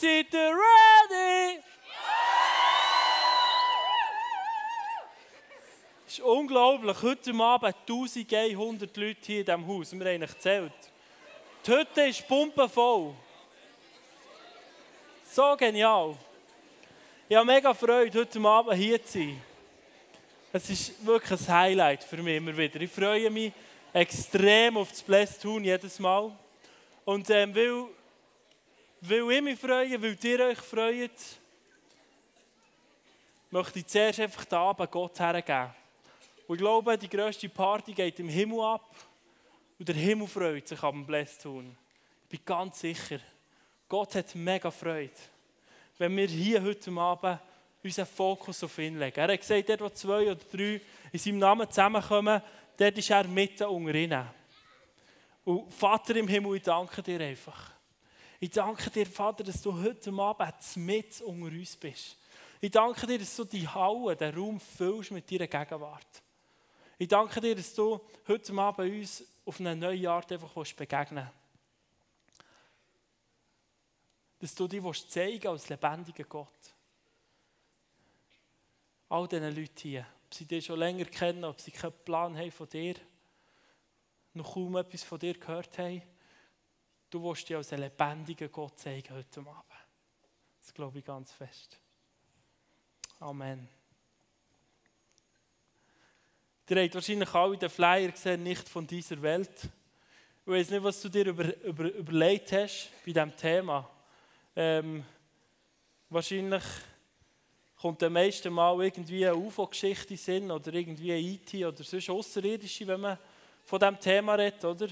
Ihr ready? Es ist unglaublich. Heute Abend 1100 Leute hier in diesem Haus. Wir haben gezählt. Die Hütte ist pumpenvoll. So genial. Ich habe mega Freude, heute Abend hier zu sein. Es ist wirklich ein Highlight für mich immer wieder. Ich freue mich extrem auf das Blessed Tun jedes Mal. Und ähm, weil, weil ich mich freue, weil ihr euch freut, möchte ich zuerst einfach den Abend Gott hergeben. Und ich glaube, die grösste Party geht im Himmel ab. Und der Himmel freut sich am Tun. Ich bin ganz sicher, Gott hat mega Freude, wenn wir hier heute Abend unseren Fokus auf ihn legen. Er hat gesagt, dort wo zwei oder drei in seinem Namen zusammenkommen, dort ist er mitten unter. Und Vater im Himmel, ich danke dir einfach. Ich danke dir, Vater, dass du heute Abend mit unter uns bist. Ich danke dir, dass du die Halle, den Raum füllst mit deiner Gegenwart. Ich danke dir, dass du heute Abend uns auf eine neue Art einfach begegnen willst. Dass du dich zeigen als lebendiger Gott. All diesen Leuten hier, ob sie dich schon länger kennen, ob sie keinen Plan haben von dir, noch kaum etwas von dir gehört haben, du willst dich als einen lebendigen Gott zeigen heute Abend. Das glaube ich ganz fest. Amen. Ihr habt wahrscheinlich alle den Flyer gesehen, nicht von dieser Welt. Ich weiß nicht, was du dir über, über, überlegt hast bei diesem Thema. Ähm, wahrscheinlich kommt am meisten Mal irgendwie eine UFO-Geschichte in oder irgendwie ein IT oder sonst Außerirdische, wenn man von diesem Thema redet, oder?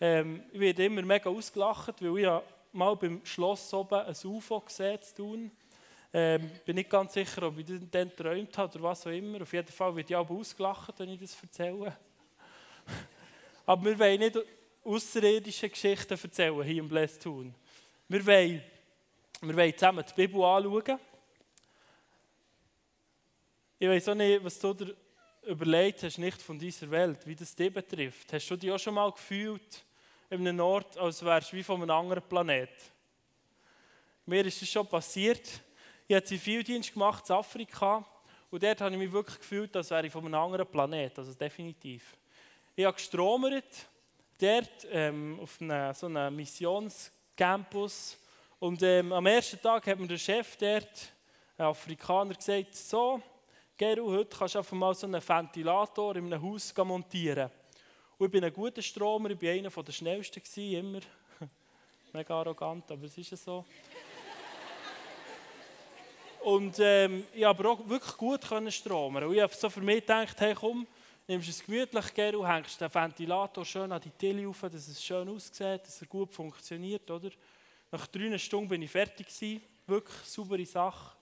Ähm, ich werde immer mega ausgelacht, weil ich ja mal beim Schloss oben ein UFO gesehen tun. Ähm, bin nicht ganz sicher, ob ich dann geträumt habe oder was auch immer. Auf jeden Fall wird ich auch ausgelacht, wenn ich das erzähle. Aber wir wollen nicht außerirdische Geschichten erzählen hier im Blessed Tun. Wir wollen, wir wollen zusammen die Bibel anschauen. Ich weiß auch nicht, was du dir überlegt hast, nicht von dieser Welt, wie das dich betrifft. Hast du dich auch schon mal gefühlt in einem Ort, als wärst du wie von einem anderen Planet? Mir ist es schon passiert. Ich habe Zivildienst gemacht in Afrika und dort habe ich mich wirklich gefühlt, als wäre ich von einem anderen Planet, also definitiv. Ich habe gestromert, dort ähm, auf einem, so einem Missionscampus und ähm, am ersten Tag hat mir der Chef dort, ein Afrikaner, gesagt, so, Geru, heute kannst du einfach mal so einen Ventilator in einem Haus montieren. Und ich bin ein guter Stromer, ich war einer der schnellsten, immer. Mega arrogant, aber es ist ja so. Und ähm, ich habe auch wirklich gut können stromen. Und ich habe so für mich gedacht, hey komm, nimmst es gemütlich, Geru, hängst den Ventilator schön an die Tille auf, dass es schön aussieht, dass er gut funktioniert, oder? Nach drei Stunden bin ich fertig gewesen. Wirklich saubere Sache.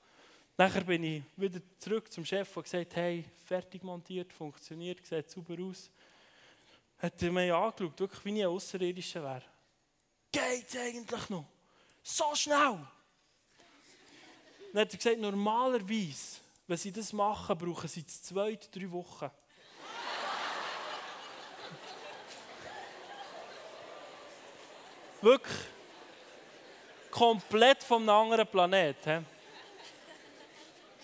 Nachher bin ich wieder zurück zum Chef und gesagt, hey, fertig montiert, funktioniert, sieht super aus. Hat er mich angeschaut, wirklich wie ein Außerirdischer wäre. Geht's eigentlich noch? So schnell! Dann hat er gesagt, normalerweise, wenn sie das machen, brauchen sie zwei, drei Wochen. Wirklich. Komplett vom anderen Planeten.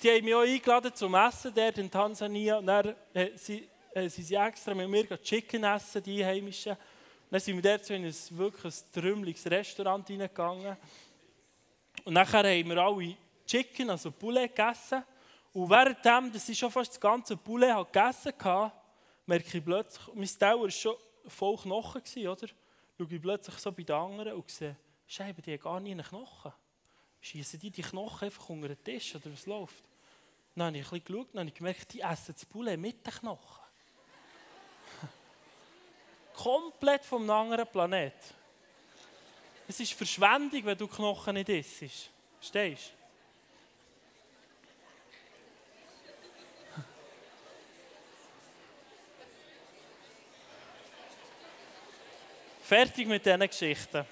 Die haben mich auch eingeladen zum Essen dort in Tansania. Und dann äh, sie, äh, sind sie extra mit mir Chicken essen, die Einheimischen. Dann sind wir dort so in ein wirklich trümmeliges Restaurant reingegangen. Und nachher haben wir alle Chicken, also Poulet, gegessen. Und währenddem, dass ich schon fast das ganze Poulet hat gegessen hatte, merke ich plötzlich, mein Teller war schon voll Knochen, oder? Schaue ich plötzlich so bei den anderen und sehe, Scheibe, die haben gar nie einen Knochen. Schießen die die Knochen einfach unter den Tisch oder was läuft? Dann habe ich ein bisschen geschaut und gemerkt, die essen das Poulet mit den Knochen. Komplett vom anderen Planet. Es ist Verschwendung, wenn du Knochen nicht isst. Verstehst? Fertig mit diesen Geschichten.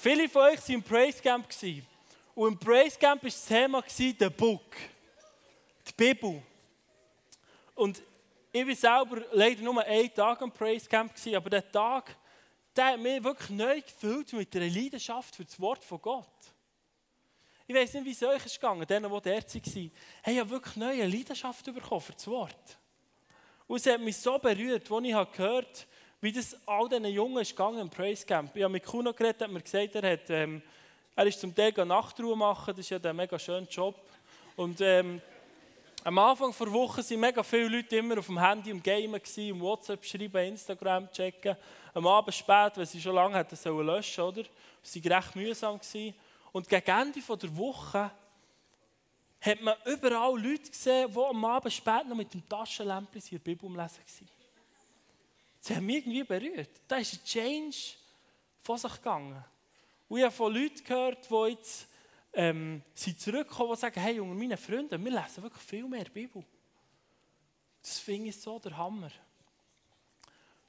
Viele von euch waren im Praise Camp. Und im Praise Camp war das Thema der Book, die Bibel. Und ich war selber leider nur einen Tag am Praise Camp, aber der Tag, der hat mich wirklich neu gefüllt mit einer Leidenschaft für das Wort von Gott. Ich weiß nicht, wie es euch ist gegangen, denen, die dort waren. Hey, ich habe wirklich neue Leidenschaft bekommen für das Wort. Und es hat mich so berührt, als ich gehört habe, wie das all diesen Jungen ist gegangen im Praise Camp. Ich habe mit Kuno geredet, hat mir gesagt, er, hat, ähm, er ist zum Teil Nachtruhe machen, das ist ja ein mega schöner Job. Und ähm, am Anfang der Woche waren mega viele Leute immer auf dem Handy im Gamen, im WhatsApp schreiben, Instagram checken. Am Abend spät, weil sie schon lange hätten sollen oder? Es war recht mühsam. Gewesen. Und gegen Ende der Woche hat man überall Leute gesehen, die am Abend spät noch mit dem Taschenlämpchen ihre Bibel umlesen waren. Sie haben mich irgendwie berührt. Da ist ein Change von sich gegangen. Und ich habe von Leuten gehört, die jetzt ähm, sind zurückgekommen, die sagen, hey, unter meinen Freunden, wir lesen wirklich viel mehr Bibel. Das finde ich so der Hammer.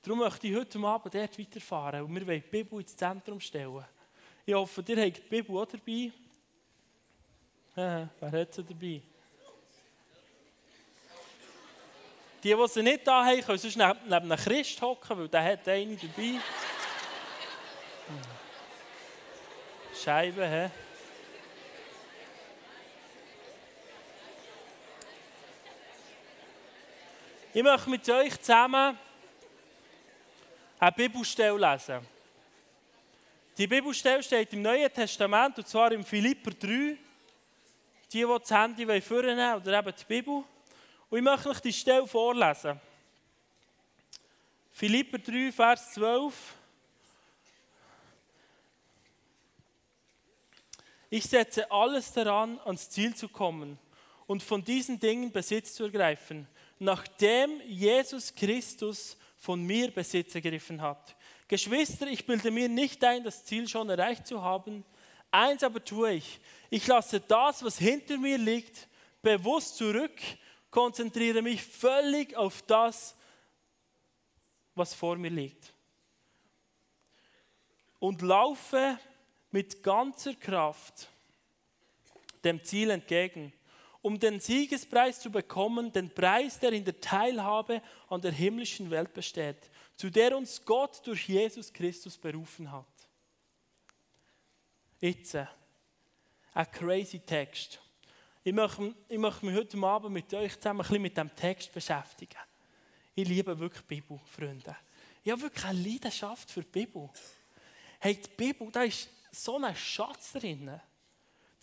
Darum möchte ich heute Abend dort weiterfahren und wir wollen die Bibel ins Zentrum stellen. Ich hoffe, ihr habt die Bibel auch dabei. Wer hat sie dabei? Die, die sie nicht da haben, können sonst neben, neben einem Christ hocken, weil der hat eine dabei. Scheibe, hä? Ich möchte mit euch zusammen eine Bibelstelle lesen. Die Bibelstelle steht im Neuen Testament, und zwar im Philipper 3. Die, die das Handy vornehmen oder eben die Bibel. Und ich möchte euch die Stelle vorlesen. Philipper 3, Vers 12. Ich setze alles daran, ans Ziel zu kommen und von diesen Dingen Besitz zu ergreifen, nachdem Jesus Christus von mir Besitz ergriffen hat. Geschwister, ich bilde mir nicht ein, das Ziel schon erreicht zu haben. Eins aber tue ich. Ich lasse das, was hinter mir liegt, bewusst zurück konzentriere mich völlig auf das, was vor mir liegt. Und laufe mit ganzer Kraft dem Ziel entgegen, um den Siegespreis zu bekommen, den Preis, der in der Teilhabe an der himmlischen Welt besteht, zu der uns Gott durch Jesus Christus berufen hat. Jetzt ein crazy Text. Ich möchte, ich möchte mich heute Abend mit euch zusammen ein bisschen mit dem Text beschäftigen. Ich liebe wirklich die Bibel, Freunde. Ich habe wirklich eine Leidenschaft für die Bibel. Hey, die Bibel, da ist so ein Schatz drin.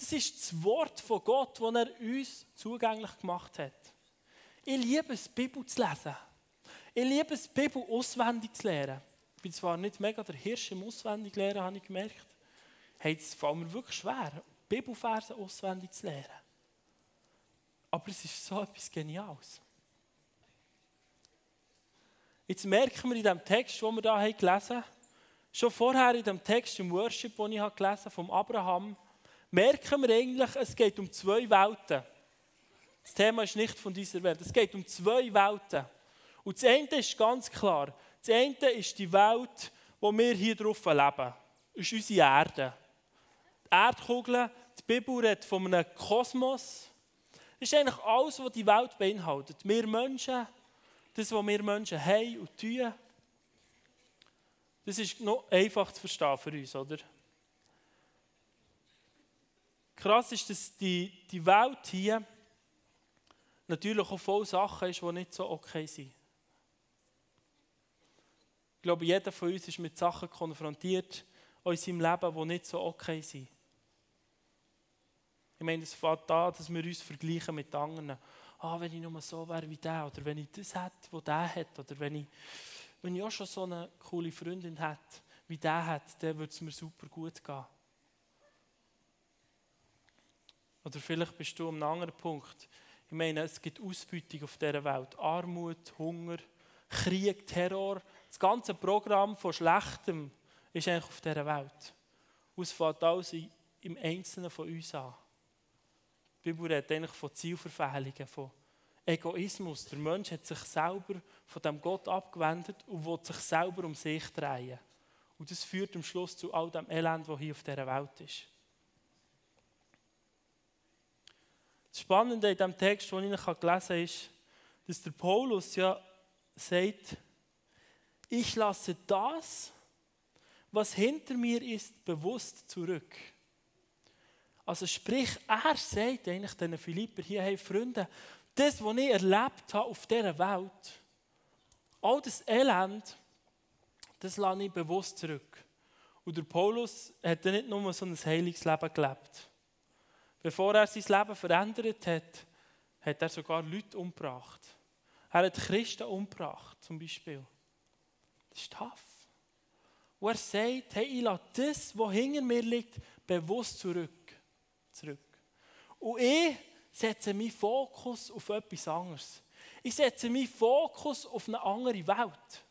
Das ist das Wort von Gott, das er uns zugänglich gemacht hat. Ich liebe es, Bibel zu lesen. Ich liebe es, Bibel auswendig zu lernen. Ich bin zwar nicht mega der Hirsch im Auswendiglernen, habe ich gemerkt. Hey, es fällt mir wirklich schwer, Bibelverse auswendig zu lernen. Aber es ist so etwas Geniales. Jetzt merken wir in dem Text, den wir hier gelesen haben, schon vorher in dem Text im Worship, den ich gelesen habe, vom Abraham, merken wir eigentlich, es geht um zwei Welten. Das Thema ist nicht von dieser Welt. Es geht um zwei Welten. Und das eine ist ganz klar. Das eine ist die Welt, wo wir hier drauf leben. Das ist unsere Erde. Die Erdkugel, die Bibel redet von einem Kosmos, das ist eigentlich alles, was die Welt beinhaltet. Wir Menschen, das, was wir Menschen haben und tun, das ist noch einfach zu verstehen für uns, oder? Krass ist, dass die, die Welt hier natürlich auch voll Sachen ist, die nicht so okay sind. Ich glaube, jeder von uns ist mit Sachen konfrontiert in seinem Leben, die nicht so okay sind. Ich meine, es fängt an, dass wir uns vergleichen mit anderen. Ah, wenn ich nur so wäre wie der, oder wenn ich das hätte, was der hat, oder wenn ich, wenn ich auch schon so eine coole Freundin hätte, wie der hat, dann würde es mir super gut gehen. Oder vielleicht bist du an einem anderen Punkt. Ich meine, es gibt Ausbeutung auf dieser Welt. Armut, Hunger, Krieg, Terror. Das ganze Programm von Schlechtem ist eigentlich auf dieser Welt. Es alles im Einzelnen von uns an. Die Bibel redet eigentlich von Zielverfehlungen, von Egoismus. Der Mensch hat sich selber von dem Gott abgewendet und will sich selber um sich drehen. Und das führt am Schluss zu all dem Elend, das hier auf dieser Welt ist. Das Spannende in dem Text, den ich gelesen habe, ist, dass der Paulus ja sagt, ich lasse das, was hinter mir ist, bewusst zurück. Also sprich, er sagt eigentlich den Philipper hier, hey Freunde, das, was ich erlebt habe auf dieser Welt, all das Elend, das lasse ich bewusst zurück. Und der Paulus hat nicht nur so ein heiliges Leben gelebt. Bevor er sein Leben verändert hat, hat er sogar Leute umgebracht. Er hat Christen umgebracht, zum Beispiel. Das ist tough. Wo er sagt, hey, ich lasse das, was hinter mir liegt, bewusst zurück. zurück. Und ich setze meinen Fokus auf etwas anderes. Ich setze meinen Fokus auf eine andere Welt.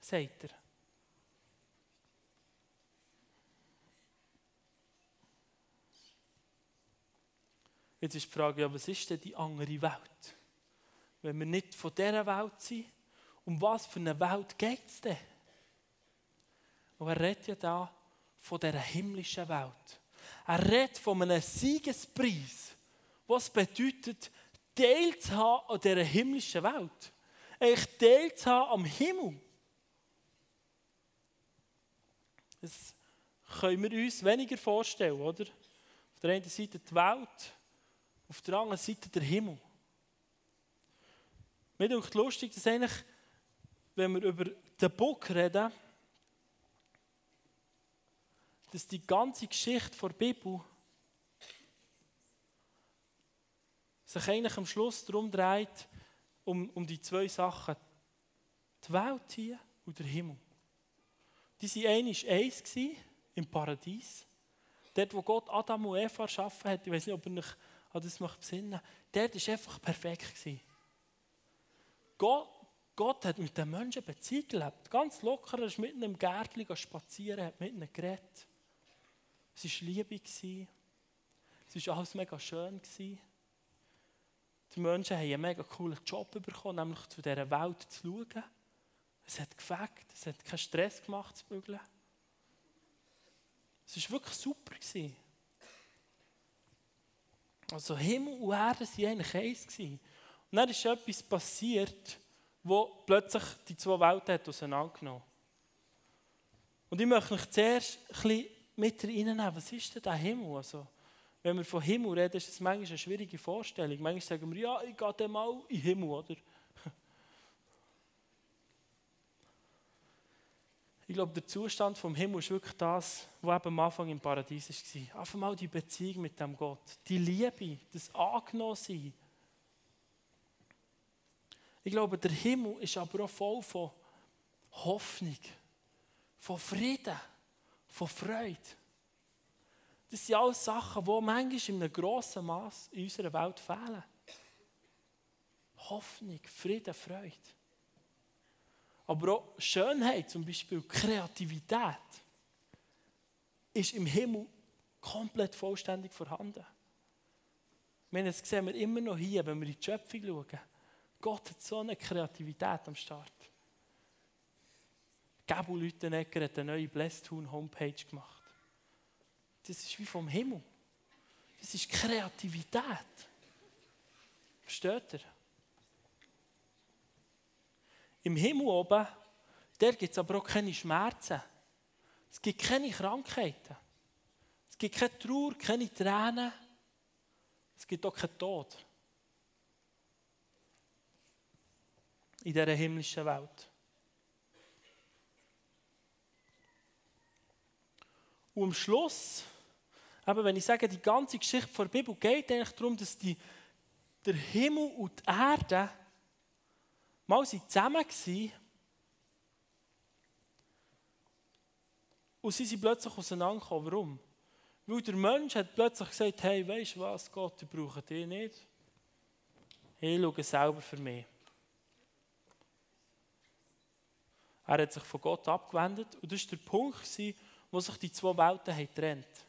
Sagt er. Jetzt ist die Frage, ja, was ist denn die andere Welt? Wenn wir nicht von dieser Welt sind, um was für eine Welt geht es denn? Und er redet ja da von dieser himmlischen Welt. Er redet von einem Siegespreis, was bedeutet, Teil zu haben an dieser himmlischen Welt. Eigentlich Teil zu haben am Himmel. Das können wir uns weniger vorstellen, oder? Auf der einen Seite die Welt, auf der anderen Seite der Himmel. Mir denkt lustig, dass eigentlich, wenn wir über den Buch reden, dass die ganze Geschichte der Bibel sich eigentlich am Schluss darum dreht, um, um die zwei Sachen. Die Welt hier und der Himmel. Die waren eines eins im Paradies. Dort, wo Gott Adam und Eva erschaffen hat, ich weiß nicht, ob ihr euch an das besinnen dort war einfach perfekt. Gott, Gott hat mit den Menschen Beziehung gelebt. Ganz locker, er ist mitten im Gärtchen spazieren, hat mit ihnen geredet. Es war Liebe. Es war alles mega schön. Die Menschen haben einen mega coolen Job bekommen, nämlich zu dieser Welt zu schauen. Es hat gefegt, es hat keinen Stress gemacht zu bügeln. Es war wirklich super. Also Himmel und Erde waren eigentlich eins. Und dann ist etwas passiert, wo plötzlich die zwei Welten auseinandergenommen hat. Und ich möchte euch zuerst ein bisschen mit reinnehmen. Was ist denn der Himmel? Also, wenn wir von Himmel reden, ist das manchmal eine schwierige Vorstellung. Manchmal sagen wir, ja, ich gehe mal in den Himmel, oder? Ich glaube, der Zustand vom Himmel ist wirklich das, was eben am Anfang im Paradies war. Einfach mal die Beziehung mit dem Gott, die Liebe, das Angenommensein. Ich glaube, der Himmel ist aber auch voll von Hoffnung, von Frieden von Freude. Das sind alles Sachen, die manchmal in einem grossen Maß in unserer Welt fehlen. Hoffnung, Frieden, Freude. Aber auch Schönheit, zum Beispiel Kreativität, ist im Himmel komplett vollständig vorhanden. meine, das sehen wir immer noch hier, wenn wir in die Schöpfung schauen. Gott hat so eine Kreativität am Start. Gabu Lütenegger hat eine neue Blesstown Homepage gemacht. Das ist wie vom Himmel. Das ist Kreativität. Versteht ihr? Im Himmel oben, der gibt es aber auch keine Schmerzen. Es gibt keine Krankheiten. Es gibt keine Trauer, keine Tränen. Es gibt auch keinen Tod. In dieser himmlischen Welt. Und am Schluss, eben wenn ich sage, die ganze Geschichte der Bibel geht eigentlich darum, dass die, der Himmel und die Erde mal zusammen waren und sie sind plötzlich auseinandergekommen. Warum? Weil der Mensch hat plötzlich gesagt, hey, weißt du was, Gott, ich brauche dich nicht. Ich schaue selber für mich. Er hat sich von Gott abgewendet und das war der Punkt, wo sich die zwei Welten haben getrennt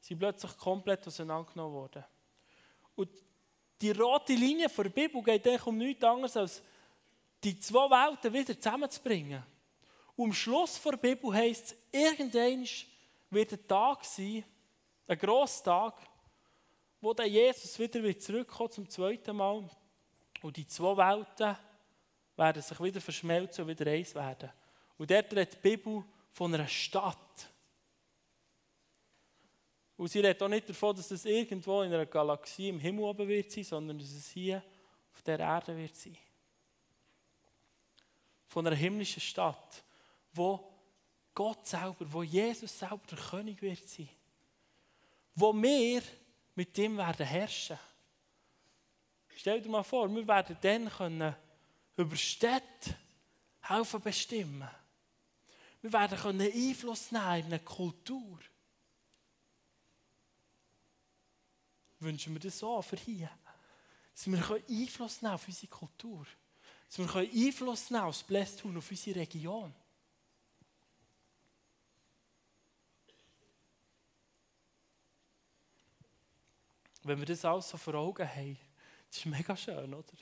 Sie sind plötzlich komplett auseinandergenommen worden. Und die rote Linie der Bibel geht eigentlich um nichts anderes, als die zwei Welten wieder zusammenzubringen. Und am Schluss der Bibel heisst es, irgendwann wird ein Tag sein, ein grosser Tag, wo dann Jesus wieder zurückkommt zum zweiten Mal. Und die zwei Welten werden sich wieder verschmelzen und wieder eins werden. Und dort redet die Bibel von einer Stadt. Und sie redet auch nicht davon, dass es irgendwo in einer Galaxie im Himmel oben wird sein, sondern dass es hier auf der Erde wird sein. Von einer himmlischen Stadt, wo Gott selber, wo Jesus selber der König wird sein. Wo wir mit ihm werden herrschen. Stell dir mal vor, wir werden dann können über Städte helfen bestimmen. Wir werden können Einfluss nehmen in eine Kultur. Wünschen wir das so für hier? Dass wir Einfluss nehmen auf unsere Kultur. Dass wir Einfluss nehmen auf das Blästhuhn, auf unsere Region. Wenn wir das alles so vor Augen haben, das ist mega schön, oder?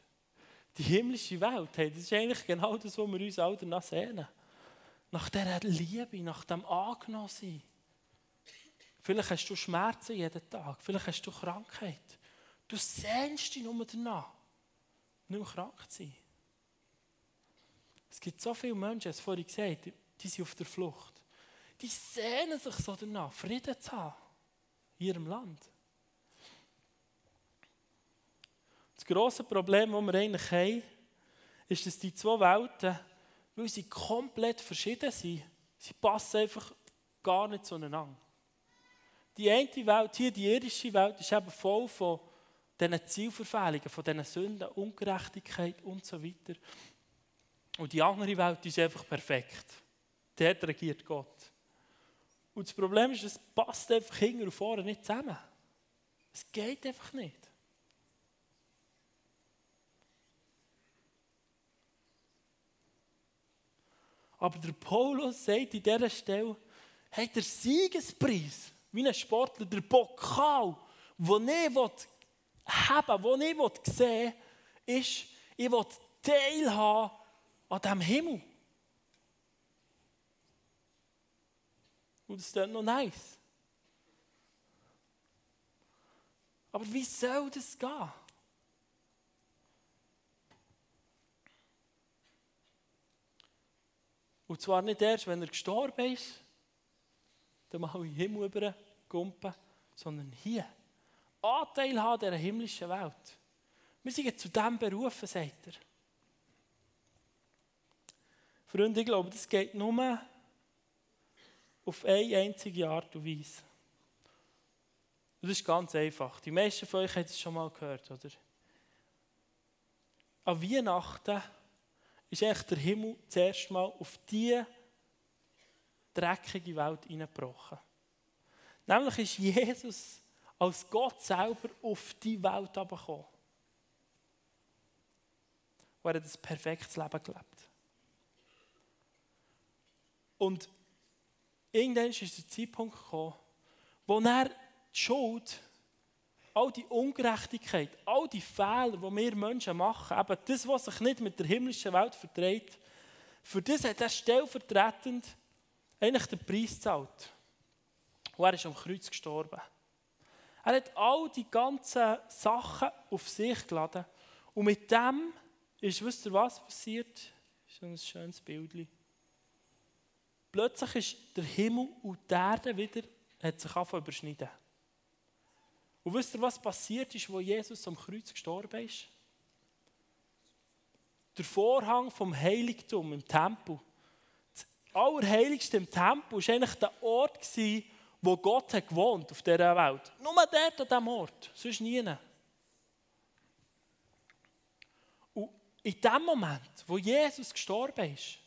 Die himmlische Welt, hey, das ist eigentlich genau das, was wir uns alle danach sehnen. Nach dieser Liebe, nach dem Angenommensein. Vielleicht hast du Schmerzen jeden Tag, vielleicht hast du Krankheit. Du sehnst dich nur danach, nicht mehr krank zu sein. Es gibt so viele Menschen, es vorhin gesagt, die sind auf der Flucht. Die sehnen sich so danach, Frieden zu haben in ihrem Land. Das grosse Problem, das wir eigentlich haben, ist, dass die zwei Welten, weil sie komplett verschieden sind, sie passen einfach gar nicht zueinander. Die eine Welt, hier die irdische Welt, ist eben voll von diesen Zielverfehlungen, von diesen Sünden, Ungerechtigkeit und so weiter. Und die andere Welt ist einfach perfekt. Dort regiert Gott. Und das Problem ist, es passt einfach hinten und vorne nicht zusammen. Es geht einfach nicht. Aber der Paulus sagt in dieser Stelle, hey, der Siegespreis, wie ein Sportler, der Pokal, den ich haben den ich sehen will, ist, ich will teilhaben an diesem Himmel. Und das ist noch nice. Aber wie soll das gehen? Und zwar nicht erst, wenn er gestorben ist, dann mal in den Himmel übergumpen, sondern hier. Anteil haben dieser himmlischen Welt. Wir sind zu dem berufen, sagt er. Freunde, ich glaube, das geht nur auf eine einzige Art und Weise. Das ist ganz einfach. Die meisten von euch haben es schon mal gehört, oder? An Weihnachten ist eigentlich der Himmel zuerst mal auf diese dreckige Welt hineingebrochen. Nämlich ist Jesus als Gott selber auf die Welt gekommen. Wo er hat ein perfektes Leben gelebt. Und irgendwann ist der Zeitpunkt gekommen, wo er die Schuld all die Ungerechtigkeit, all die Fehler, die wir Menschen machen, eben das, was sich nicht mit der himmlischen Welt verträgt, für das hat er stellvertretend eigentlich den Preis gezahlt. Und er ist am Kreuz gestorben. Er hat all die ganzen Sachen auf sich geladen. Und mit dem ist, wisst ihr was passiert? Das ist ein schönes Bild. Plötzlich ist der Himmel und die Erde wieder, hat sich überschneiden. Und wisst ihr, was passiert ist, wo Jesus am Kreuz gestorben ist? Der Vorhang vom Heiligtum im Tempel. Allerheiligste im Tempel war eigentlich der Ort, wo Gott hat gewohnt auf dieser Welt. Nur dort an diesem Ort, sonst nie. Und in dem Moment, wo Jesus gestorben ist,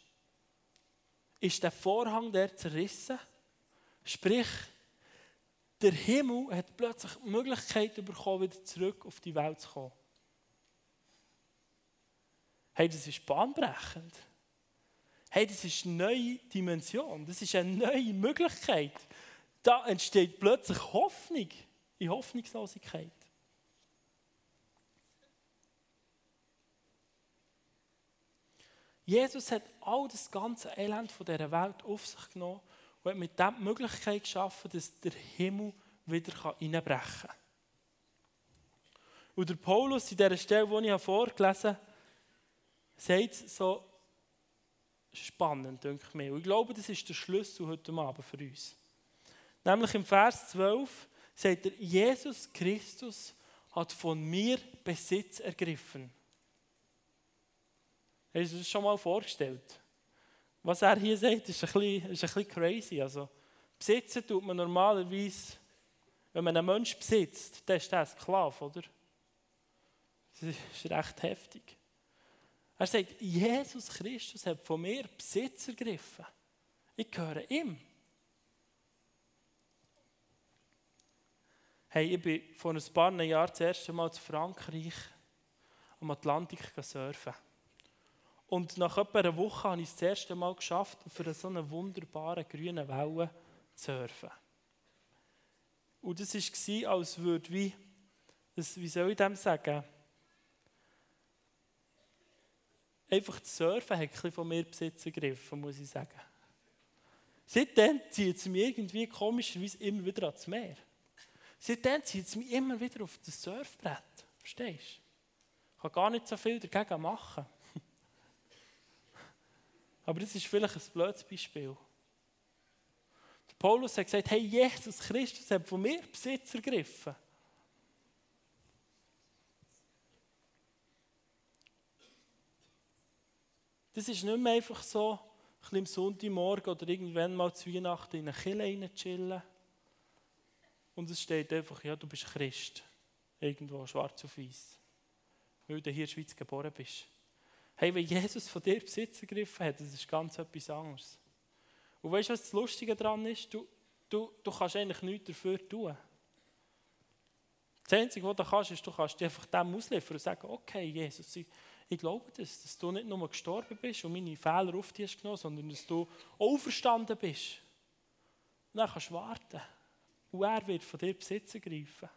ist der Vorhang der zerrissen. Sprich, der Himmel hat plötzlich die Möglichkeit bekommen, wieder zurück auf die Welt zu kommen. Hey, das ist bahnbrechend. Hey, das ist eine neue Dimension. Das ist eine neue Möglichkeit. Da entsteht plötzlich Hoffnung in Hoffnungslosigkeit. Jesus hat all das ganze Elend von dieser Welt auf sich genommen und hat mit dem die Möglichkeit geschaffen, dass der Himmel wieder einbrechen kann. Und der Paulus in dieser Stelle, die ich vorgelesen habe, sagt so, spannend, denke ich mir. Und ich glaube, das ist der Schlüssel heute Abend für uns. Nämlich im Vers 12 sagt er, Jesus Christus hat von mir Besitz ergriffen. Hast du das schon mal vorgestellt? Was er hier sagt, ist ein bisschen, ist ein bisschen crazy. Also, besitzen tut man normalerweise, wenn man einen Menschen besitzt, dann ist der Sklave, oder? Das ist recht heftig. Er sagt, Jesus Christus hat von mir Besitz ergriffen. Ich gehöre ihm. Hey, ich bin vor ein paar Jahren das erste Mal zu Frankreich am Atlantik surfen. Und nach etwa einer Woche habe ich es das erste Mal geschafft, einer so einer wunderbaren grünen Welle zu surfen. Und das war, als würde wie, wie soll ich dem sagen, einfach das Surfen hat ein von mir Besitz ergriffen, muss ich sagen. Seitdem zieht es mich irgendwie komischerweise immer wieder ans Meer. Seitdem zieht es mich immer wieder auf das Surfbrett. Verstehst du? Ich kann gar nicht so viel dagegen machen. Aber das ist vielleicht ein blödes Beispiel. Der Paulus hat gesagt, hey, Jesus Christus hat von mir Besitz ergriffen. Das ist nicht mehr einfach so, ein bisschen am Sonntagmorgen oder irgendwann mal zu Weihnachten in eine Kille chillen und es steht einfach, ja, du bist Christ. Irgendwo schwarz auf weiß. Weil du hier in der Schweiz geboren bist. Hey, wenn Jesus von dir Besitz ergriffen hat, das ist ganz etwas anderes. Und weißt du, was das Lustige daran ist? Du, du, du kannst eigentlich nichts dafür tun. Das Einzige, was du kannst, ist, du kannst dich einfach dem ausliefern und sagen, okay, Jesus, ich, ich glaube das, dass du nicht nur gestorben bist und meine Fehler auf dich hast genommen, sondern dass du auferstanden bist. Und dann kannst du warten. Und er wird von dir Besitz ergreifen.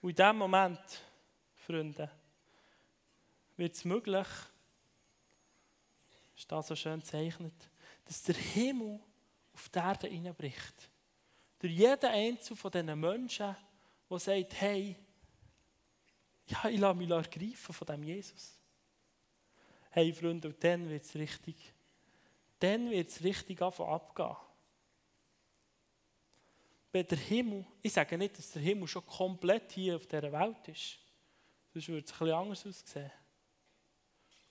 Und in diesem Moment, Freunde, wird es möglich, ist das so schön gezeichnet, dass der Himmel auf die Erde hineinbricht. Durch jeden einzelnen von diesen Menschen, der sagt, hey, ja, ich lasse mich ergreifen von dem Jesus. Hey Freunde, und dann wird es richtig, dann wird es richtig abgehen. Wenn der Himmel, ich sage nicht, dass der Himmel schon komplett hier auf dieser Welt ist, sonst würde es ein bisschen anders aussehen.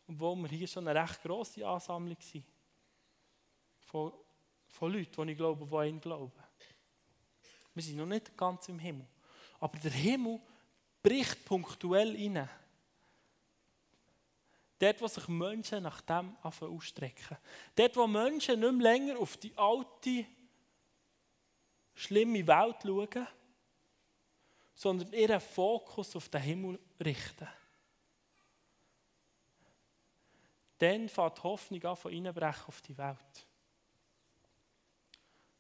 Obwohl wir hier schon eine recht grosse Ansammlung sind. Von, von Leuten, die ich glaube, die an ihn glauben. Wir sind noch nicht ganz im Himmel. Aber der Himmel bricht punktuell rein. Dort, wo sich Menschen nach dem ausstrecken. Dort, wo Menschen nicht mehr länger auf die alte, schlimme Welt schauen, sondern ihren Fokus auf den Himmel richten. Dann fängt die Hoffnung an, von reinbrechen auf die Welt.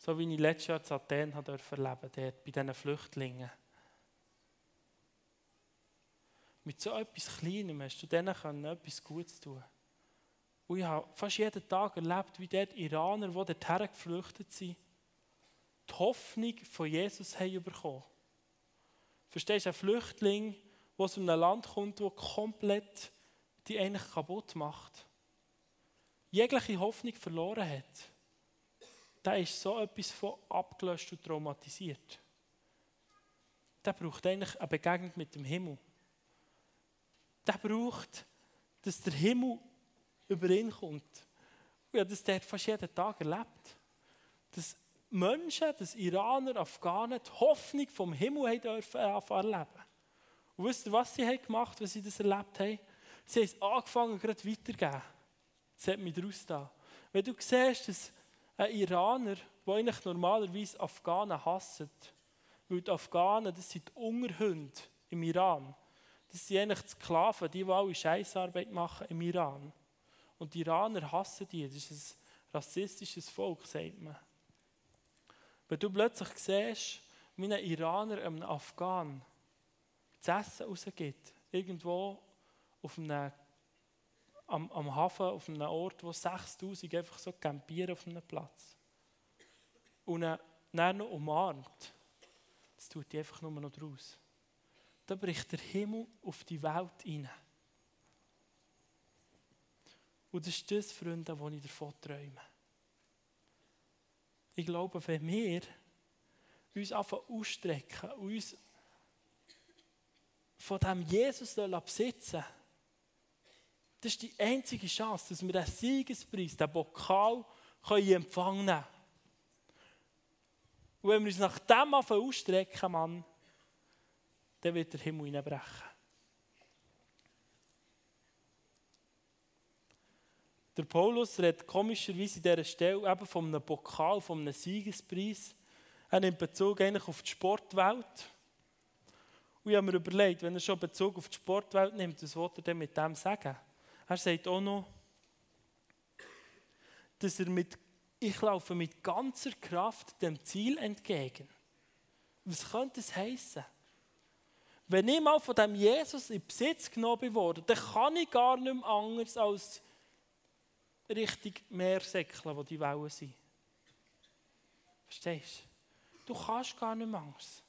So wie ich letztes Jahr in Athen erleben durfte, dort bei diesen Flüchtlingen. Mit so etwas Kleinem hast du denen etwas Gutes tun. Und ich habe fast jeden Tag erlebt, wie dort Iraner, die dorthin geflüchtet sind, die Hoffnung von Jesus haben bekommen. Verstehst du, ein Flüchtling, der aus einem Land kommt, das komplett die eigentlich kaputt macht, jegliche Hoffnung verloren hat, der ist so etwas von abgelöscht und traumatisiert. Der braucht eigentlich eine Begegnung mit dem Himmel der braucht, dass der Himmel über ihn kommt. Und habe das dort fast jeden Tag erlebt. Dass Menschen, dass Iraner, Afghanen die Hoffnung vom Himmel haben dürfen erleben. Und wisst ihr, was sie haben gemacht haben, als sie das erlebt haben? Sie haben es angefangen, gerade weiterzugeben. Das hat mich daraus da. Wenn du siehst, dass ein Iraner, der eigentlich normalerweise Afghanen hasst, weil die Afghanen, das sind die Unterhunde im Iran, das sind eigentlich die Sklaven, die, die alle Scheißarbeit machen im Iran. Und die Iraner hassen die. Das ist ein rassistisches Volk, sagt man. Wenn du plötzlich siehst, wie ein Iraner einem Afghan das Essen rausgibt, irgendwo auf einem, am, am Hafen, auf einem Ort, wo 6000 einfach so campieren auf einem Platz. Und ihn dann noch umarmt das tut die einfach nur noch draus. Da bricht der Himmel auf die Welt hinein. Und das ist das, Freunde, was ich davon träume. Ich glaube, wenn wir uns einfach ausstrecken und uns von diesem Jesus besitzen das ist die einzige Chance, dass wir den Siegespreis, den Pokal, können empfangen können. Und wenn wir uns nach dem ausstrecken, Mann, dann wird der Himmel hineinbrechen. Der Paulus redet komischerweise in dieser Stelle eben von einem Pokal, von einem Siegespreis. Er nimmt Bezug eigentlich auf die Sportwelt. Und ich habe mir überlegt, wenn er schon Bezug auf die Sportwelt nimmt, was will er denn mit dem sagen? Er sagt auch noch, dass er mit, ich laufe mit ganzer Kraft dem Ziel entgegen. Was könnte das heißen? Wenn ich mal von dem Jesus in Besitz genommen wurde, dann kann ich gar nicht mehr anders als richtig Meer säckeln, wo die Wellen sind. Verstehst du? Du kannst gar nicht mehr anders.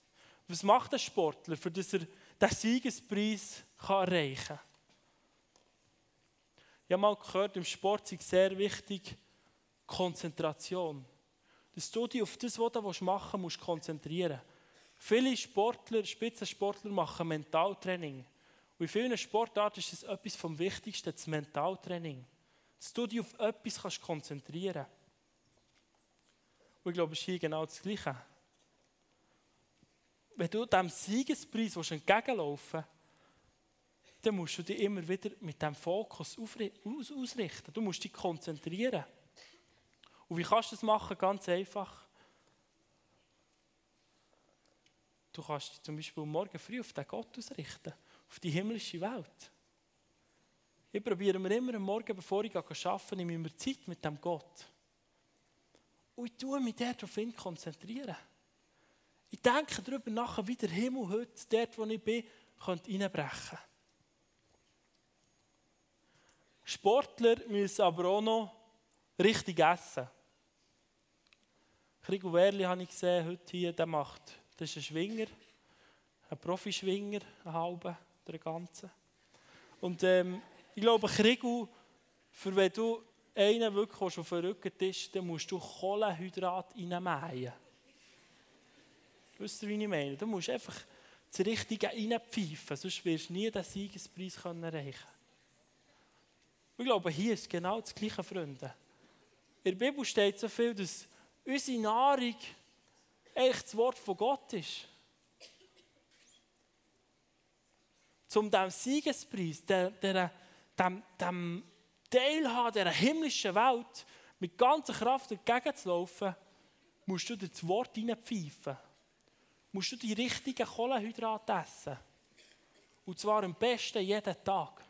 Was macht ein Sportler, für dass er den Siegespreis erreichen kann? Ich habe mal gehört, im Sport ist sehr wichtig Konzentration. Dass du dich auf das, was du machen musst konzentrieren. Viele Sportler, Spitzensportler machen Mentaltraining. Und in vielen Sportarten ist es etwas vom Wichtigsten, das Mentaltraining. Dass du dich auf etwas kannst konzentrieren kannst. Und ich glaube, es ist hier genau das Gleiche. Wenn du dem Siegespreis entgegenlaufen willst, dann musst du dich immer wieder mit diesem Fokus ausrichten. Du musst dich konzentrieren. Und wie kannst du das machen? Ganz einfach. Du kannst dich zum Beispiel morgen früh auf den Gott ausrichten, auf die himmlische Welt. Ich probiere mir immer am Morgen, bevor ich arbeite, nehme ich mir Zeit mit dem Gott. Und ich tue mich dort auf ihn konzentrieren. Ich denke darüber nach, wie der Himmel heute, dort wo ich bin, könnte einbrechen könnte. Sportler müssen aber auch noch richtig essen. Krigo Werli habe ich gesehen, heute hier, der macht, das ist ein Schwinger, ein Profischwinger, ein halber, der ganze. Und ähm, ich glaube, Krigo, für wenn du einen wirklich schon verrückt ist, dann musst du Kohlenhydrat reinmähen. Wisst ihr, wie ich meine? Du musst einfach das Richtige reinpfeifen, sonst wirst du nie den Siegespreis erreichen können. Ich glaube, hier ist genau das Gleiche, Freunde. In der Bibel steht so viel, dass unsere Nahrung echt das Wort von Gott ist. Zum dem Siegespreis, der, der, Teilhaben dieser himmlischen Welt mit ganzer Kraft entgegenzulaufen, musst du das Wort hineinpfeifen. Musst du die richtigen Kohlenhydrate essen. Und zwar am besten jeden Tag.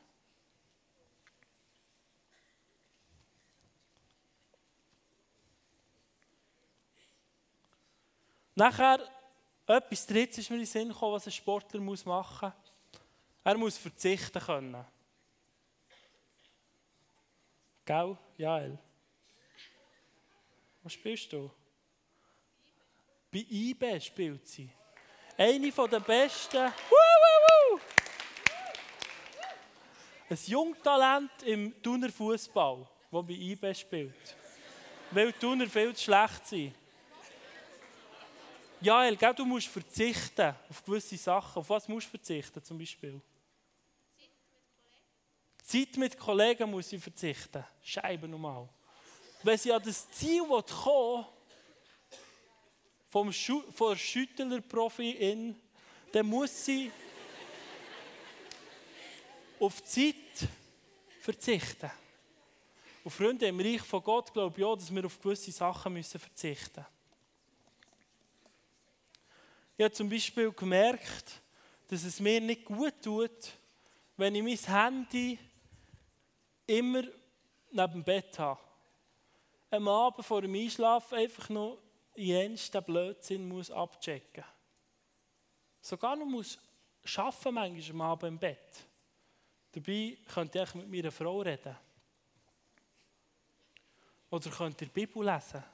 Nachher, etwas Drittes ist mir in den Sinn gekommen, was ein Sportler muss machen muss. Er muss verzichten können. Gell, Jael? Was spielst du? Bei IB spielt sie. Eine der besten. Woo, woo, woo. Ein Jungtalent im Thuner Fußball, das bei IB spielt. Weil Thuner viel zu schlecht sind. Jael, gell, du musst verzichten auf gewisse Sachen. Auf was musst du verzichten zum Beispiel? Zeit mit Kollegen muss ich verzichten. Scheibe normal. Wenn sie an das Ziel kommen vom Schu von Schüttler-Profi in, dann muss sie auf Zeit verzichten. Und Freunde, im Reich von Gott glaube ich auch, dass wir auf gewisse Sachen müssen verzichten müssen. Ich habe zum Beispiel gemerkt, dass es mir nicht gut tut, wenn ich mein Handy immer neben dem Bett habe. Am Abend vor dem Einschlafen einfach noch jensten Blödsinn muss abchecken. Sogar noch muss arbeiten manchmal am Abend im Bett. Dabei könnte ich mit meiner Frau reden. Oder könnt ihr die Bibel lesen.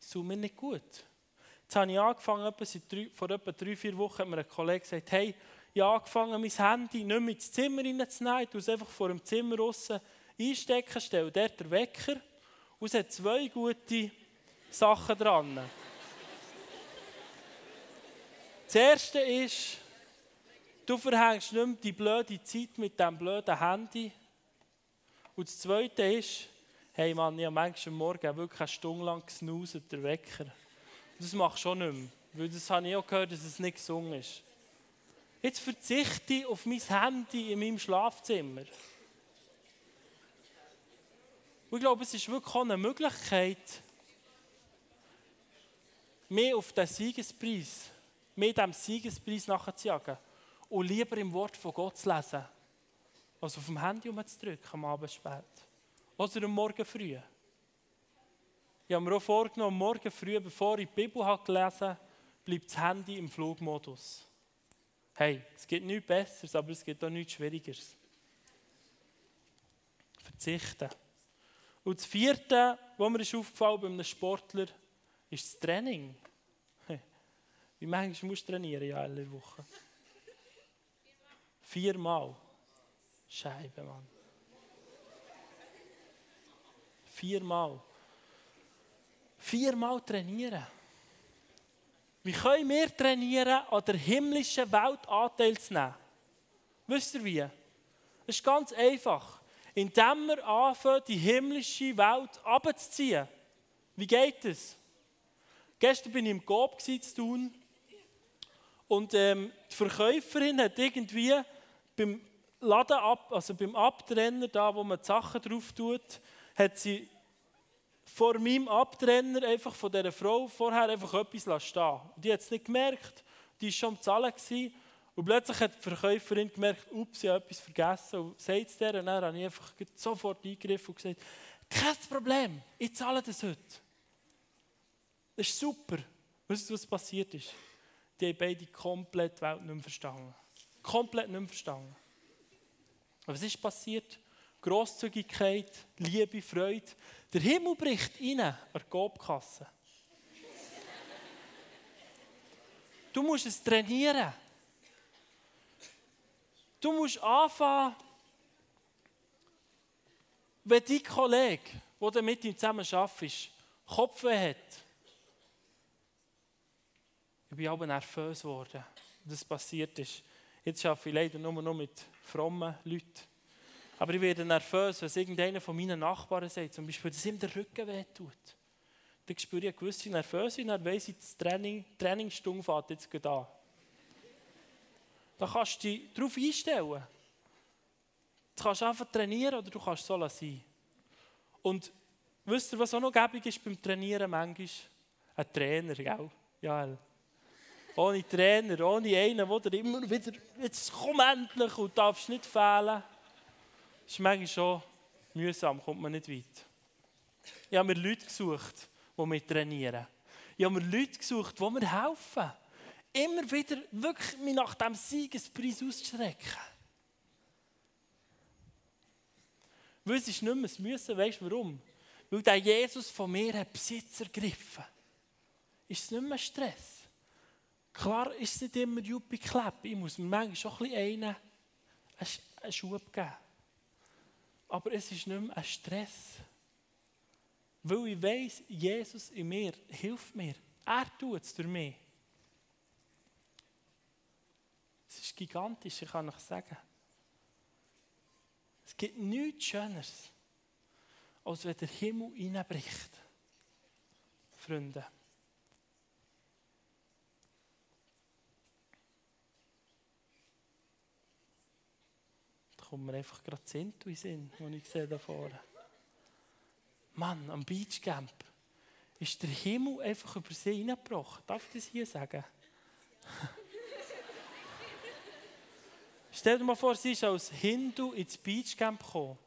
Das tut mir nicht gut. Jetzt habe ich angefangen, vor etwa drei, vier Wochen hat mir ein Kollege gesagt, hey, ich habe angefangen, mein Handy nicht mehr ins Zimmer reinzunehmen, ich es einfach vor dem Zimmer aussen einstecken, stelle dort den Wecker und es hat zwei gute Sachen dran. Das erste ist, du verhängst nicht mehr die blöde Zeit mit diesem blöden Handy. Und das zweite ist, hey Mann, ich habe manchmal am Morgen wirklich eine Stunde lang gesnooset, der Wecker. Das mache ich schon nicht mehr, weil das habe ich auch gehört, dass es nicht gesungen ist. Jetzt verzichte ich auf mein Handy in meinem Schlafzimmer. Und ich glaube, es ist wirklich auch eine Möglichkeit, mehr auf den Siegespreis, mehr dem Siegespreis nachzujagen und lieber im Wort von Gott zu lesen, als auf dem Handy umzudrücken am Abend spät. Oder am Morgen früh. Ich habe mir auch vorgenommen, morgen früh, bevor ich die Bibel habe gelesen habe, bleibt das Handy im Flugmodus. Hey, es gibt nichts Besseres, aber es gibt auch nichts Schwierigeres. Verzichten. Und das vierte, was mir ist aufgefallen bei einem Sportler, ist das Training. Wie manchmal musst du trainieren ja, alle Woche? Viermal. Scheibe, Mann. Viermal. Viermal trainieren. Wie können wir trainieren, an der himmlischen Welt Anteil zu nehmen? Wisst ihr wie? Es ist ganz einfach. Indem wir anfangen, die himmlische Welt abzuziehen. Wie geht es? Gestern bin ich im Coop zu tun und ähm, die Verkäuferin hat irgendwie beim Laden ab, also beim Abtrenner, da wo man die Sachen drauf tut, hat sie vor meinem Abtrenner einfach von dieser Frau vorher einfach etwas stehen Die hat es nicht gemerkt, die war schon am Zahlen. Gewesen. Und plötzlich hat die Verkäuferin gemerkt, ups, ich habe etwas vergessen. Und sagt es der, dann habe ich einfach sofort eingegriffen und gesagt, kein Problem, ich zahle das heute. Das ist super. Weißt du, was passiert ist? Die haben beide komplett die Welt nicht mehr verstanden. Komplett nicht mehr verstanden. Aber was ist passiert? Grosszügigkeit, Liebe, Freude. Der Himmel bricht rein an der Gobkasse. Du musst es trainieren. Du musst anfangen, wenn dein Kollege, der mit ihm zusammen arbeitet, Kopfweh hat. Ich bin aber nervös geworden, das passiert ist. Jetzt arbeite ich leider nur noch mit frommen Leuten. Aber ich werde nervös, wenn irgendeiner von meinen Nachbarn sagt, zum Beispiel, dass ihm der Rücken wehtut. Dann spüre ich eine gewisse Nervösität und dann weiss ich, das Training, Trainingsstunde fährt jetzt gerade an. Da kannst du dich darauf einstellen. Du kannst einfach trainieren oder du kannst so sein. Und wisst ihr, was auch noch gäbig ist beim Trainieren manchmal? Ein Trainer, gell? Ja, ohne Trainer, ohne einen, der immer wieder, jetzt komm endlich und darfst nicht fehlen. Ist manchmal schon mühsam, kommt man nicht weit. Ich habe mir Leute gesucht, die mich trainieren. Ich habe mir Leute gesucht, die mir helfen. Immer wieder wirklich mich nach diesem Siegespreis auszustrecken. Weil es ist nicht mehr das Müssen, weißt du warum? Weil der Jesus von mir hat Besitz ergriffen. Ist es nicht mehr Stress? Klar ist es nicht immer Juppie Klepp. Ich muss mir manchmal schon ein bisschen einen, einen Schub geben aber es ist nicht mehr ein Stress. Weil ich weiß, Jesus in mir hilft mir. Er tut es durch mich. Es ist gigantisch, ich kann euch sagen. Es gibt nichts Schöneres, als wenn der Himmel reinbricht. Freunde. Kommt mir einfach gerade Zintu in Sinn, den ich sehe da vorne. Mann, am Beachcamp ist der Himmel einfach über sie hineingebrochen. Darf ich das hier sagen? Stell dir mal vor, sie ist als Hindu ins Beachcamp gekommen.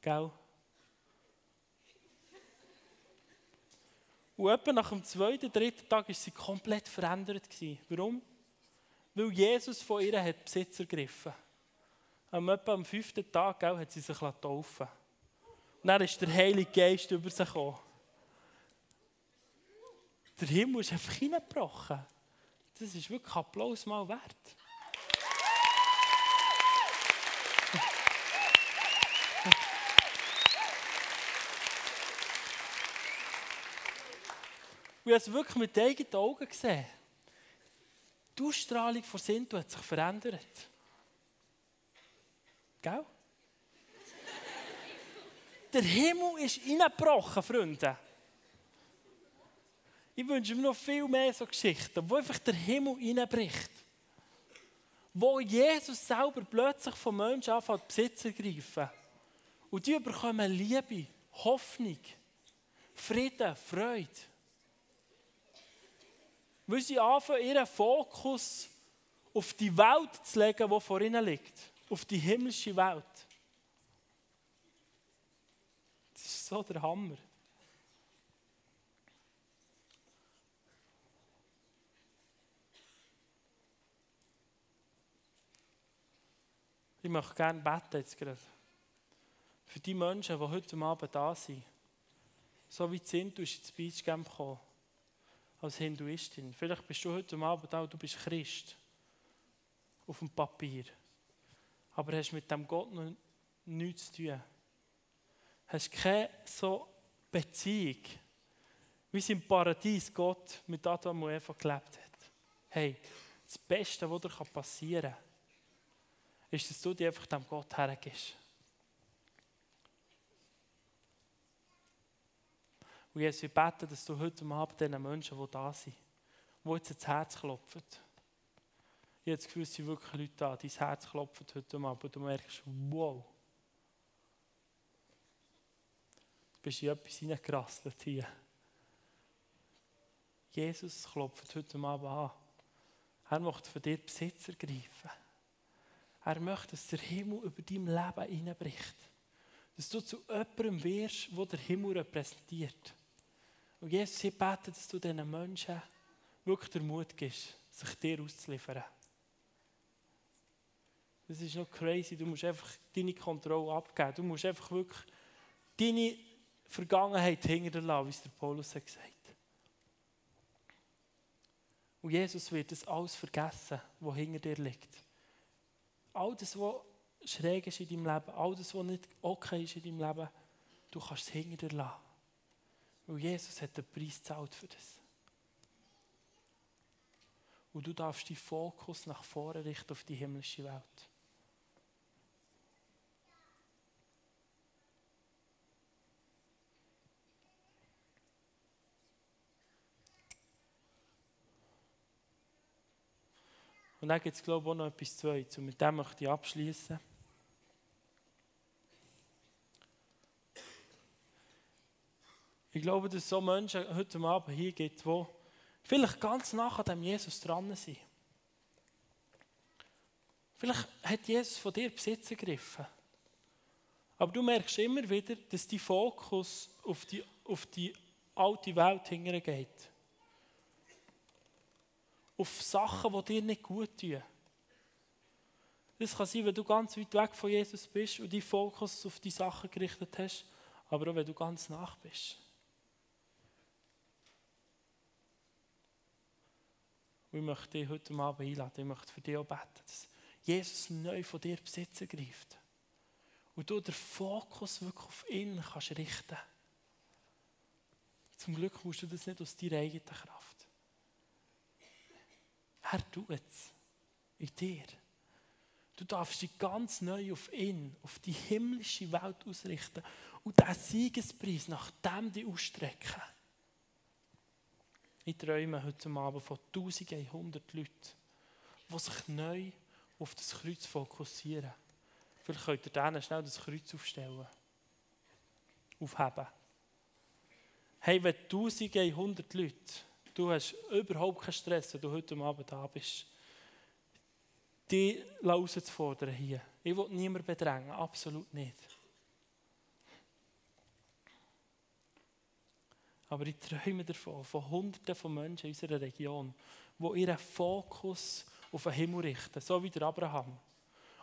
Gell? Und etwa nach dem zweiten, dritten Tag war sie komplett verändert. Warum? Weil Jesus von ihr hat Besitz ergriffen hat am, etwa am fünften Tag gell, hat sie sich taufen Und dann ist der Heilige Geist über sie gekommen. Der Himmel ist einfach hineingebrochen. Das ist wirklich Applaus mal wert. Und ich habe es wirklich mit eigenen Augen gesehen. Die Ausstrahlung von Sintu hat sich verändert. Gell? Der Himmel ist hineingebrochen, Freunde. Ich wünsche mir noch viel mehr so Geschichten, wo einfach der Himmel hineinbricht. Wo Jesus selber plötzlich von Menschen anfängt, Besitz zu ergreifen. Und die bekommen Liebe, Hoffnung, Frieden, Freude. Weil sie anfangen, ihren Fokus auf die Welt zu legen, die vor ihnen liegt. Auf die himmlische Welt. Das ist so der Hammer. Ich möchte gerne beten jetzt gerade. Für die Menschen, die heute Abend da sind. So wie sind du ins Beachcamp gekommen. Als Hinduistin. Vielleicht bist du heute Abend und du bist Christ. Auf dem Papier. Aber hast mit dem Gott noch nichts zu tun. Hast keine so Beziehung, wie es im Paradies Gott mit Adam und Eva gelebt hat. Hey, das Beste, was dir passieren kann, ist, dass du dich einfach dem Gott hergibst. Und Jesus, wir beten, dass du heute Abend diesen Menschen, die da sind, die jetzt ins Herz klopfen. Ich habe das Gefühl, es sind wirklich Leute da, dein Herz klopft heute Abend und du merkst, wow. Du bist in etwas hineingerasselt hier. Jesus klopft heute Abend an. Er möchte für dich Besitz ergreifen. Er möchte, dass der Himmel über dein Leben hineinbricht. Dass du zu jemandem wirst, der der Himmel repräsentiert. Und Jesus, ich bete, dass du diesen Menschen wirklich den Mut gibst, sich dir auszuliefern. Das ist noch crazy. Du musst einfach deine Kontrolle abgeben. Du musst einfach wirklich deine Vergangenheit hinterlassen, wie es der Paulus hat gesagt Und Jesus wird das alles vergessen, was hinter dir liegt. All das, was schräg ist in deinem Leben, all das, was nicht okay ist in deinem Leben, du kannst es hinter dir lassen. Weil Jesus hat den Preis gezahlt für das. Und du darfst deinen Fokus nach vorne richten auf die himmlische Welt. Und dann gibt es, glaube ich, auch noch etwas Zweites. Und mit dem möchte ich abschließen. Ich glaube, dass es so Menschen heute Abend hier gibt, die vielleicht ganz nach an dem Jesus dran sind. Vielleicht hat Jesus von dir Besitz ergriffen. Aber du merkst immer wieder, dass dein Fokus auf die, auf die alte Welt hingeht auf Sachen, die dir nicht gut tun. Das kann sein, wenn du ganz weit weg von Jesus bist und deinen Fokus auf die Sachen gerichtet hast, aber auch wenn du ganz nach bist. Und ich möchte dich heute Abend einladen, ich möchte für dich auch beten, dass Jesus neu von dir Besitz ergreift. Und du den Fokus wirklich auf ihn kannst richten. Zum Glück musst du das nicht aus deiner eigenen Kraft. Er tut es in dir. Du darfst dich ganz neu auf ihn, auf die himmlische Welt ausrichten und diesen Siegespreis nach dem die ausstrecken. Ich träume heute Abend von 1100 Leuten, die sich neu auf das Kreuz fokussieren. Vielleicht könnt ihr denen schnell das Kreuz aufstellen. Aufheben. Hey, wenn 1100 Leute Du hast überhaupt keinen Stress, wenn du heute Abend da bist. Die herauszufordern hier. Ich will niemanden bedrängen, absolut nicht. Aber ich träume davon, von Hunderten von Menschen in unserer Region, die ihren Fokus auf den Himmel richten, so wie der Abraham.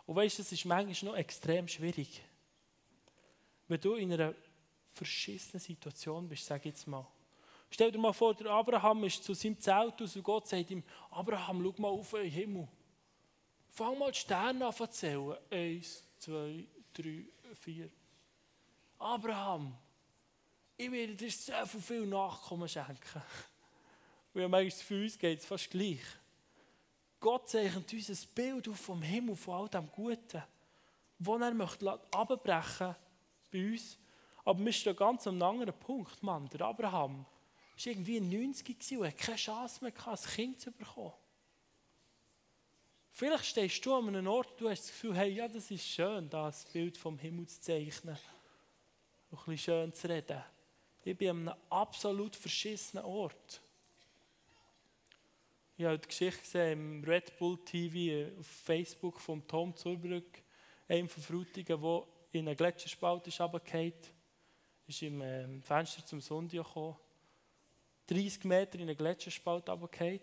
Und weißt du, das ist manchmal noch extrem schwierig. Wenn du in einer verschissenen Situation bist, sag jetzt mal, Stell dir mal vor, der Abraham ist zu seinem Zelt aus und Gott sagt ihm, Abraham, schau mal auf den Himmel. Fang mal die Sterne an zu zählen. Eins, zwei, drei, vier. Abraham, ich werde dir so viel Nachkommen schenken. Ja, manchmal für uns geht es fast gleich. Gott zeichnet uns ein Bild auf vom Himmel, von all dem Guten, das er möchte abbrechen bei uns. Aber wir stehen ganz an einem anderen Punkt, Mann. Der Abraham war irgendwie 90 und hatte keine Chance mehr, ein Kind zu bekommen. Vielleicht stehst du an einem Ort, du hast das Gefühl, hey, ja, das ist schön, das Bild vom Himmel zu zeichnen. Ein bisschen schön zu reden. Ich bin an einem absolut verschissenen Ort. Ich habe die Geschichte gesehen im Red Bull TV auf Facebook von Tom Zurbrück, einem von Frutigen, der in einen Gletscherspalt ist runtergefallen. Ist im ähm, Fenster zum Sonntag gekommen. 30 Meter in einen Gletscherspalt runtergefallen.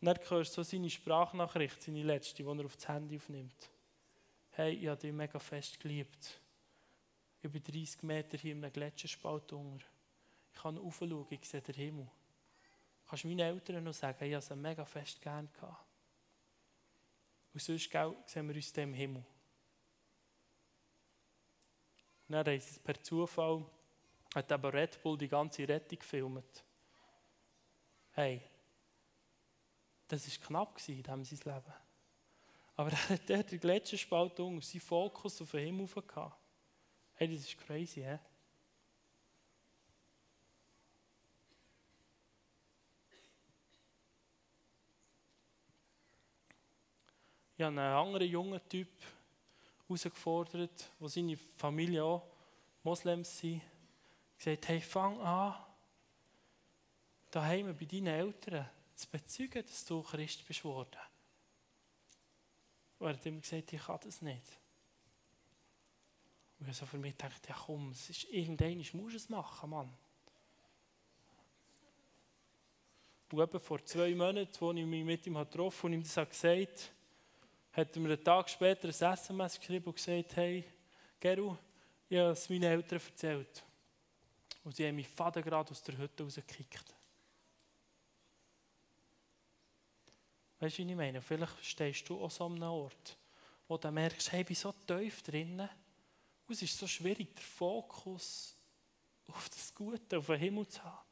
Und dann hörst so seine Sprachnachricht, seine letzte, die er auf das Handy aufnimmt. Hey, ich habe dich mega fest geliebt. Ich bin 30 Meter hier in einem Gletscherspalt unter. Ich kann raufschauen, ich sehe den Himmel. Kannst du meinen Eltern noch sagen, ich habe sie mega fest gern gehabt. Und sonst gell, sehen wir uns dem Himmel. Und dann haben sie per Zufall, hat aber Red Bull die ganze Rettung gefilmt. Hey, das war knapp in diesem sein Leben. Aber er hat dort die Gletscherspaltung und seinen Fokus auf den Himmel gehabt. Hey, das ist crazy, hä? Ich habe einen anderen jungen Typ herausgefordert, wo seine Familie auch Moslems sind. gesagt, hey, fang an, daheim bei deinen Eltern zu bezeugen, dass du Christ bist worden. Und er hat immer gesagt, ich kann das nicht. Und ich so für mich gedacht, ja komm, es ist irgendwann musst du es machen, Mann. Etwa vor zwei Monaten, als ich mich mit ihm getroffen habe und ihm das gesagt habe, hat er mir einen Tag später ein SMS geschrieben und gesagt, hey, Geru, ich habe es meinen Eltern erzählt. Und sie haben meinen Vater gerade aus der Hütte rausgekickt. Weißt du, wie ich meine? Vielleicht stehst du auch so an einem Ort, wo du merkst, hey, ich bin so tief drinnen. Es ist so schwierig, den Fokus auf das Gute, auf den Himmel zu haben.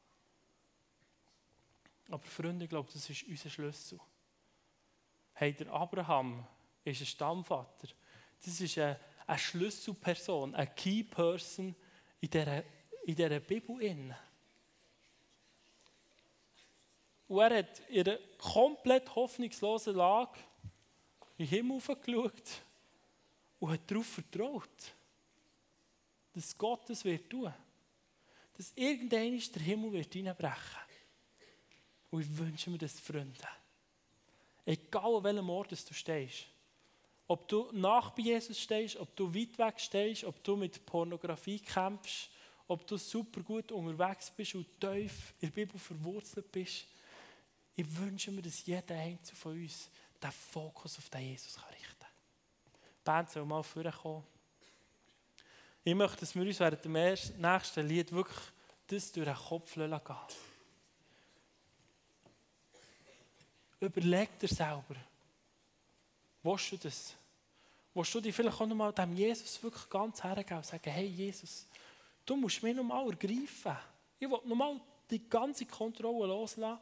Aber Freunde, ich glaube, das ist unser Schlüssel hey, der Abraham ist ein Stammvater. Das ist eine, eine Schlüsselperson, eine Key Person in dieser, in dieser Bibel. Und er hat in einer komplett hoffnungslosen Lage in den Himmel geschaut und hat darauf vertraut, dass Gott es wird tun. Dass irgendein der Himmel wird hineinbrechen. Und ich wünsche mir das, Freunde. Egal an welchem Ort du stehst. Ob du nach bei Jesus stehst, ob du weit weg stehst, ob du mit Pornografie kämpfst, ob du super gut unterwegs bist und tief in der Bibel verwurzelt bist. Ich wünsche mir, dass jeder Einzelne von uns den Fokus auf den Jesus richten kann. Die Band soll mal vorkommen. Ich möchte, dass wir uns während dem nächsten Lied wirklich das durch den Kopf gehen lassen. Überleg dir selber. Willst du das? Willst du dich vielleicht auch nochmal dem Jesus wirklich ganz hergeben und sagen, hey Jesus, du musst mich nochmal ergreifen. Ich will nochmal die ganze Kontrolle loslassen,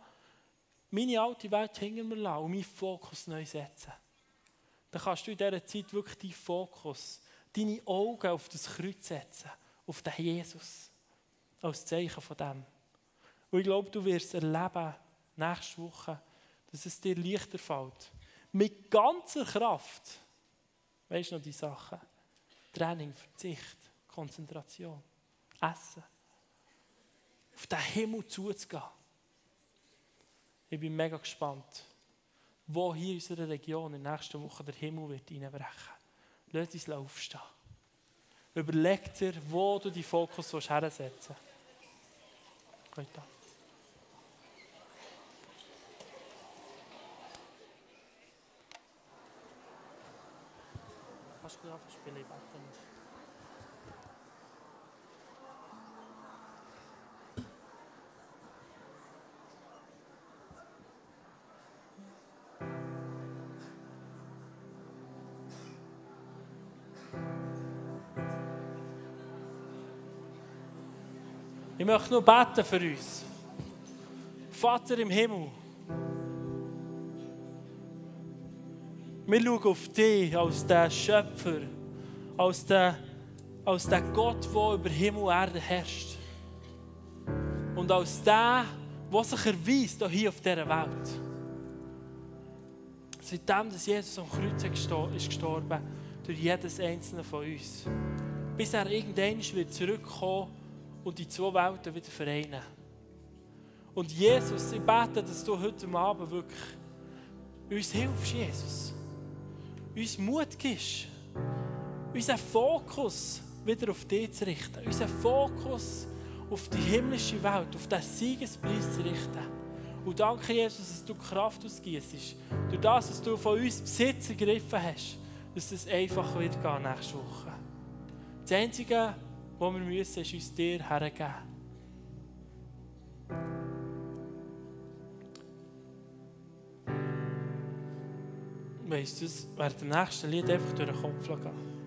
meine alte Welt hinter mir lassen und meinen Fokus neu setzen. Dann kannst du in dieser Zeit wirklich deinen Fokus, deine Augen auf das Kreuz setzen, auf den Jesus, als Zeichen von dem. Und ich glaube, du wirst erleben, nächste Woche, dass es dir leichter fällt. Mit ganzer Kraft, weißt du noch die Sachen? Training, Verzicht, Konzentration, Essen. Auf den Himmel zuzugehen. Ich bin mega gespannt, wo hier in unserer Region in der nächsten Woche der Himmel wird reinbrechen. Lass uns aufstehen. Überleg dir, wo du die Fokus hersetzen willst. Kannst du einfach spielen, ich warte nicht. Ich möchte nur beten für uns. Vater im Himmel, wir schauen auf dich als den Schöpfer, als den, als den Gott, der über Himmel und Erde herrscht. Und als der, der sich erweist hier auf dieser Welt. Seitdem dass Jesus am Kreuz ist gestorben, durch jedes einzelne von uns. Bis er irgendwann wird zurückkommen und die zwei Welten wieder vereinen. Und Jesus, ich bete, dass du heute Abend wirklich uns hilfst, Jesus. Uns Mut gibst. Unseren Fokus wieder auf dich zu richten. Unseren Fokus auf die himmlische Welt, auf den Siegespreis zu richten. Und danke, Jesus, dass du Kraft ausgießt. Durch das, dass du von uns Besitz ergriffen hast, dass es einfach wird gehen nächste Woche. Das Einzige, was wir müssen, ist uns dir hergeben. Weißt du, während dem nächsten Lied einfach durch den Kopf gehen.